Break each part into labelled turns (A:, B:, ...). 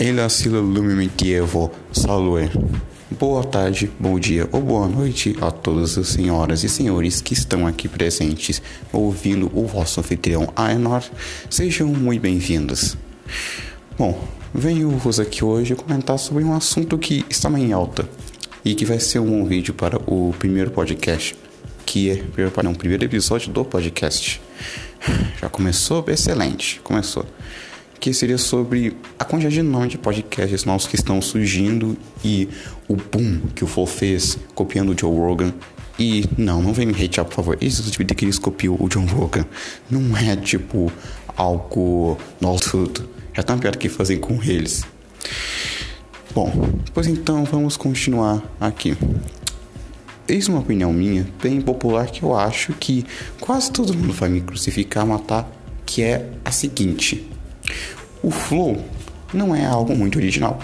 A: Ela sila lume medievo, salve. Boa tarde, bom dia ou boa noite a todas as senhoras e senhores que estão aqui presentes ouvindo o vosso anfitrião Aenor. Sejam muito bem-vindos. Bom, venho-vos aqui hoje comentar sobre um assunto que está em alta e que vai ser um vídeo para o primeiro podcast, que é não, o primeiro episódio do podcast. Já começou? Excelente, começou que seria sobre a quantidade de nome de podcasts novos que estão surgindo e o boom que o Flow fez copiando o Joe Rogan. E não, não vem me hatear, por favor. Esse é o tipo de que eles copiam o John Rogan. Não é tipo algo nosso. Já tá pior que fazer com eles. Bom, pois então vamos continuar aqui. Eis uma opinião minha, bem popular, que eu acho que quase todo mundo vai me crucificar, matar, que é a seguinte. O flow não é algo muito original.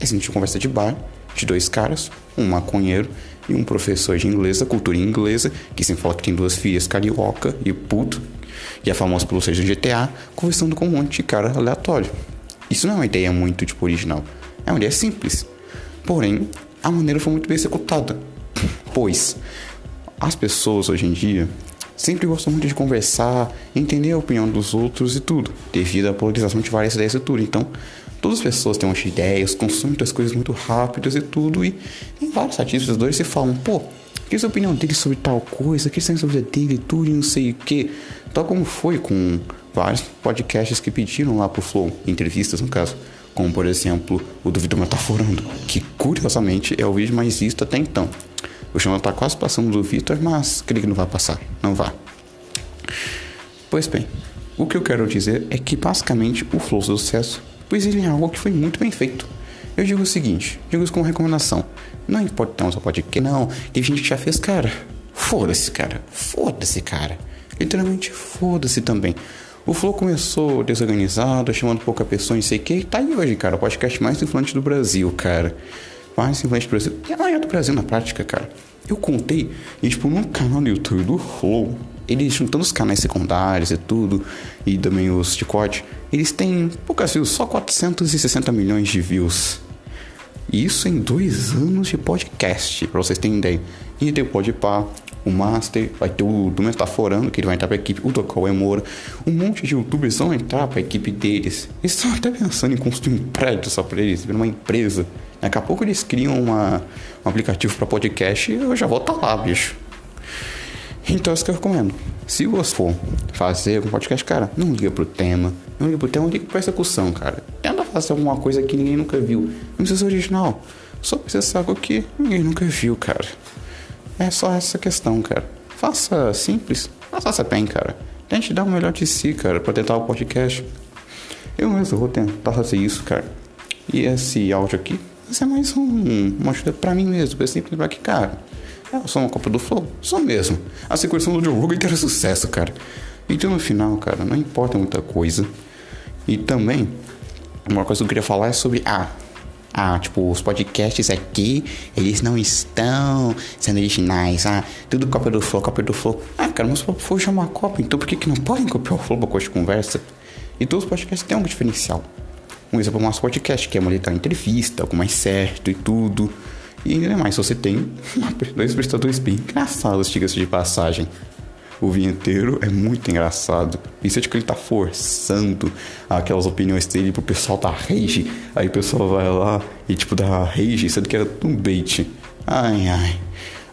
A: É uma conversa de bar de dois caras, um maconheiro e um professor de inglês, da cultura inglesa, que sempre fala que tem duas filhas carioca e puto, e é famoso pelo seja GTA, conversando com um monte de cara aleatório. Isso não é uma ideia muito tipo original, é uma ideia simples. Porém, a maneira foi muito bem executada, pois as pessoas hoje em dia sempre gostam muito de conversar, entender a opinião dos outros e tudo, devido à polarização de várias ideias e tudo. Então, todas as pessoas têm umas ideias, consomem muitas coisas muito rápidas e tudo, e em vários artistas dois se falam, pô, que é a opinião dele sobre tal coisa, que sobre a dele e tudo e não sei o que. Tal como foi com vários podcasts que pediram lá pro Flow, entrevistas no caso, como por exemplo o do Metaforando, que curiosamente é o vídeo mais visto até então. O chão tá quase passando do Vitor, mas creio que não vai passar. Não vá. Pois bem, o que eu quero dizer é que basicamente o flow do sucesso, pois ele é algo que foi muito bem feito. Eu digo o seguinte, digo isso como recomendação. Não importa só pode que não, tem gente que já fez, cara. Foda-se, cara. Foda-se, cara. Literalmente foda-se também. O Flow começou desorganizado, chamando pouca pessoa, não sei o que, e tá aí hoje, cara. O podcast mais influente do Brasil, cara do Brasil. E ela é do Brasil na prática, cara. Eu contei, e tipo, no canal do YouTube do Flow, eles juntando os canais secundários e tudo, e também os de corte, eles têm poucas views, só 460 milhões de views. Isso em dois anos de podcast, pra vocês terem ideia. E tem o Podpah, o Master, vai ter o do Metaforando, que ele vai entrar pra equipe, o Tocal Emora. Um monte de youtubers vão entrar pra equipe deles. Eles estão até pensando em construir um prédio só pra eles, uma empresa. Daqui a pouco eles criam uma, um aplicativo para podcast e eu já vou estar tá lá, bicho. Então é isso que eu recomendo. Se você for fazer um podcast, cara, não liga pro tema. Não liga pro tema, liga pra execução, cara. Tenta fazer alguma coisa que ninguém nunca viu. Não precisa ser original. Só precisa ser algo que ninguém nunca viu, cara. É só essa questão, cara. Faça simples, mas faça bem, cara. Tente dar o melhor de si, cara, pra tentar o podcast. Eu mesmo vou tentar fazer isso, cara. E esse áudio aqui isso é mais um, uma ajuda pra mim mesmo. Eu sempre lembrar que, cara, eu sou uma Copa do Flow. Sou mesmo. A sequência do Joe Rogan era sucesso, cara. Então no final, cara, não importa muita coisa. E também, uma coisa que eu queria falar é sobre ah, ah, tipo, os podcasts aqui, eles não estão sendo originais. Ah, tudo cópia do Flow, cópia do Flow. Ah, cara, mas o Flow é uma cópia, então por que, que não podem copiar o Flow pra coisa de conversa? E todos os podcasts têm um diferencial. Um exemplo é o nosso podcast, que é uma entrevista, algo mais certo e tudo. E ainda mais, você tem dois prestadores bem engraçados, diga-se de passagem. O vinheteiro é muito engraçado. Isso é de que ele tá forçando aquelas opiniões dele pro pessoal da rage. Aí o pessoal vai lá e tipo dá rage, sendo que era um bait. Ai ai.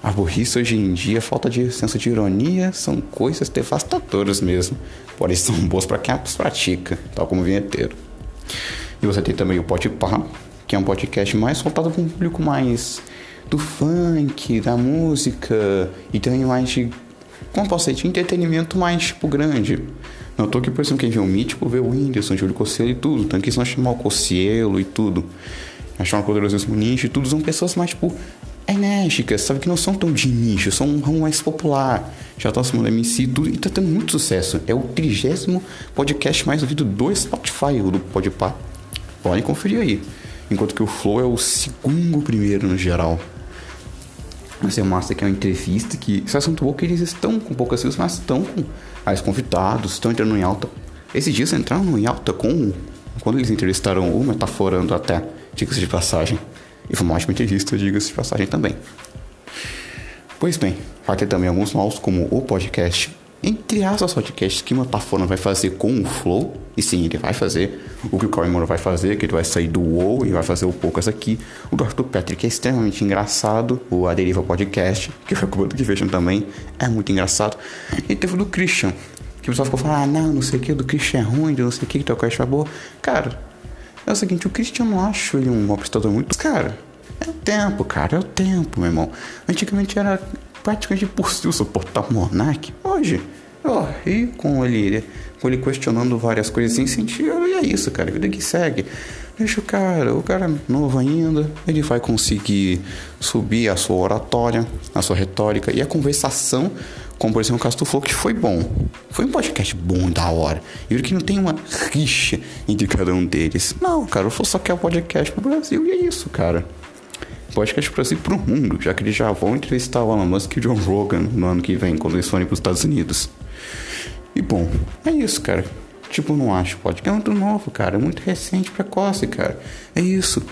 A: A burrice hoje em dia, falta de senso de ironia, são coisas devastadoras mesmo. Porém, são boas para quem as pratica, tal como o vinheteiro. E você tem também o Podpah, que é um podcast mais voltado para um público mais do funk, da música e também mais de, como posso dizer, de entretenimento mais tipo grande. Não tô aqui, por exemplo, quem vê o Mítico, vê o Whindersson, Júlio Cossielo e tudo. Tanto que eles vão chamar o Cossielo e tudo. Achar uma poderosíssimo nicho e tudo. São pessoas mais, tipo, enérgicas, sabe? Que não são tão de nicho, são um ramo mais popular. Já tá do MC e tudo. E tá tendo muito sucesso. É o trigésimo podcast mais ouvido do Spotify, do Podpah. Podem conferir aí. Enquanto que o Flow é o segundo primeiro no geral. É massa que é uma entrevista que. Assunto bom que eles estão com poucas views, mas estão com as convidados, estão entrando em alta. Esses dias entraram em alta com quando eles entrevistaram o Metaforando até, diga-se de passagem. E foi uma ótima entrevista, diga-se de passagem também. Pois bem, vai ter também alguns novos, como o podcast entre aspas podcasts que uma Metaforando vai fazer com o Flow, e sim, ele vai fazer o que o Corey vai fazer, que ele vai sair do WoW e vai fazer o Poucas aqui. O do Arthur Patrick é extremamente engraçado, o A Deriva Podcast, que foi o que vejam também, é muito engraçado. E teve o do Christian, que o pessoal ficou falando, ah, não, não sei o que, do Christian é ruim, não sei o que, que teu cast é boa. Cara, é o seguinte, o Christian não acho ele um apresentador muito... Cara, é o tempo, cara, é o tempo, meu irmão. Antigamente era praticamente impossível suportar o Monark. Hoje, ó, e com ele, com ele questionando várias coisas sem sentido, e é isso, cara, vida que segue. Deixa o cara, o cara novo ainda, ele vai conseguir subir a sua oratória, a sua retórica e a conversação, como por exemplo o caso Flow, que foi bom. Foi um podcast bom da hora. E que não tem uma rixa entre cada um deles. Não, cara, o Flow só quer o podcast pro Brasil e é isso, cara podcast para si para o mundo, já que eles já vão entrevistar o Elon Musk e o John Rogan no ano que vem, quando eles forem para os Estados Unidos. E bom, é isso, cara. Tipo, não acho podcast é muito novo, cara. É muito recente, precoce, cara. É isso.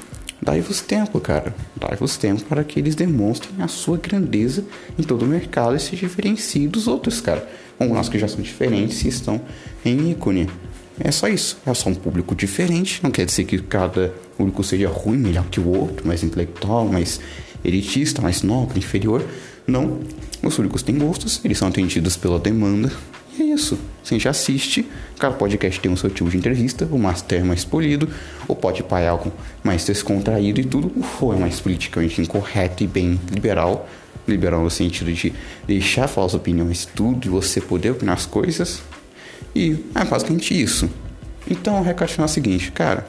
A: Dai-vos tempo, cara. Dai-vos tempo para que eles demonstrem a sua grandeza em todo o mercado e se diferenciem dos outros, cara. Como nós que já são diferentes e estão em ícone. É só isso. É só um público diferente. Não quer dizer que cada público seja ruim, melhor que o outro, mais intelectual, mais elitista, mais nobre, inferior. Não. Os públicos têm gostos, eles são atendidos pela demanda. E é isso. Você já assiste. Cada podcast tem um seu tipo de entrevista. O Master é mais polido. O Pode é algo mais descontraído e tudo. O Flow é mais politicamente incorreto e bem liberal. Liberal no sentido de deixar falar as opiniões, tudo, e você poder opinar as coisas. E é basicamente isso. Então o recado final é o seguinte, cara.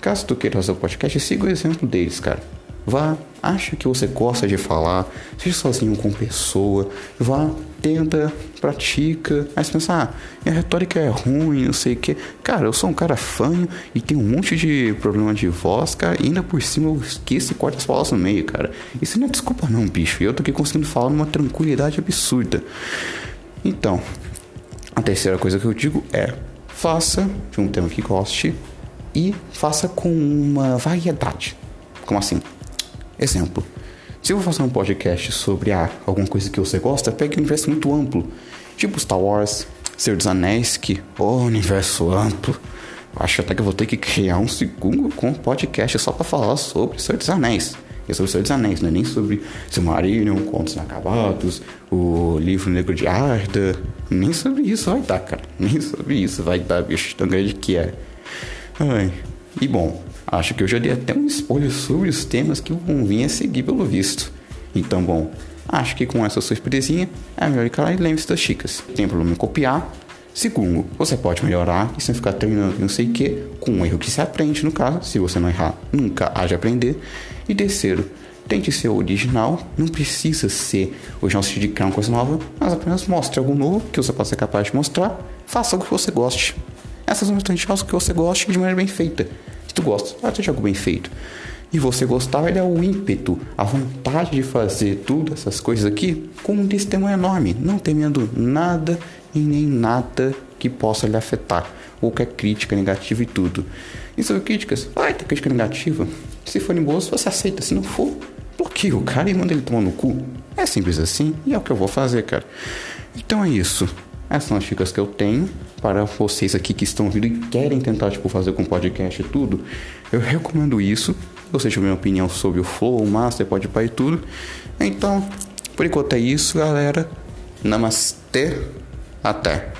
A: Caso tu queira fazer o podcast, siga o exemplo deles, cara. Vá, acha que você gosta de falar, seja sozinho com pessoa, vá, tenta, pratica. Aí você pensa, ah, minha retórica é ruim, não sei o que. Cara, eu sou um cara fanho e tenho um monte de problema de voz, cara, e ainda por cima eu esqueço e corto as palavras no meio, cara. Isso não é desculpa não, bicho. Eu tô aqui conseguindo falar numa tranquilidade absurda. Então, a terceira coisa que eu digo é: faça de um tema que goste e faça com uma variedade. Como assim? Exemplo: se eu vou fazer um podcast sobre ah, alguma coisa que você gosta, pegue um universo muito amplo, tipo Star Wars, Senhor dos Anéis, que oh, universo amplo. Acho até que eu vou ter que criar um segundo com podcast só para falar sobre Senhor dos Anéis é sobre Senhor dos Anéis, não é nem sobre Silmarillion, Contos Inacabados, o Livro Negro de Arda, nem sobre isso vai dar, cara, nem sobre isso vai dar, bicho, tão grande que é. Ai, e bom, acho que eu já dei até um spoiler sobre os temas que vão vir a seguir pelo visto. Então, bom, acho que com essa surpresinha é melhor ir lá e lembre-se das chicas. Tem problema em copiar, Segundo, você pode melhorar e sem ficar treinando não sei o que, com um erro que se aprende, no caso, se você não errar, nunca de aprender. E terceiro, tente ser original, não precisa ser original se de criar uma coisa nova, mas apenas mostre algo novo que você possa ser capaz de mostrar, faça algo que você goste. Essas são bastante algo que você goste de maneira bem feita. Se tu gosta, faça algo bem feito. E você gostar vai dar o ímpeto, a vontade de fazer tudo essas coisas aqui com um testemunho enorme, não temendo nada e nem nada que possa lhe afetar. Qualquer crítica negativa e tudo. E sobre críticas, vai ter crítica negativa. Se forem boas, você aceita. Se não for, bloqueia o cara e manda ele tomar no cu. É simples assim e é o que eu vou fazer, cara. Então é isso. Essas são as dicas que eu tenho para vocês aqui que estão vindo e querem tentar tipo, fazer com podcast e tudo. Eu recomendo isso. Você tiver uma opinião sobre o Flow, o Master, pode e tudo. Então, por enquanto é isso, galera. Namastê. Até.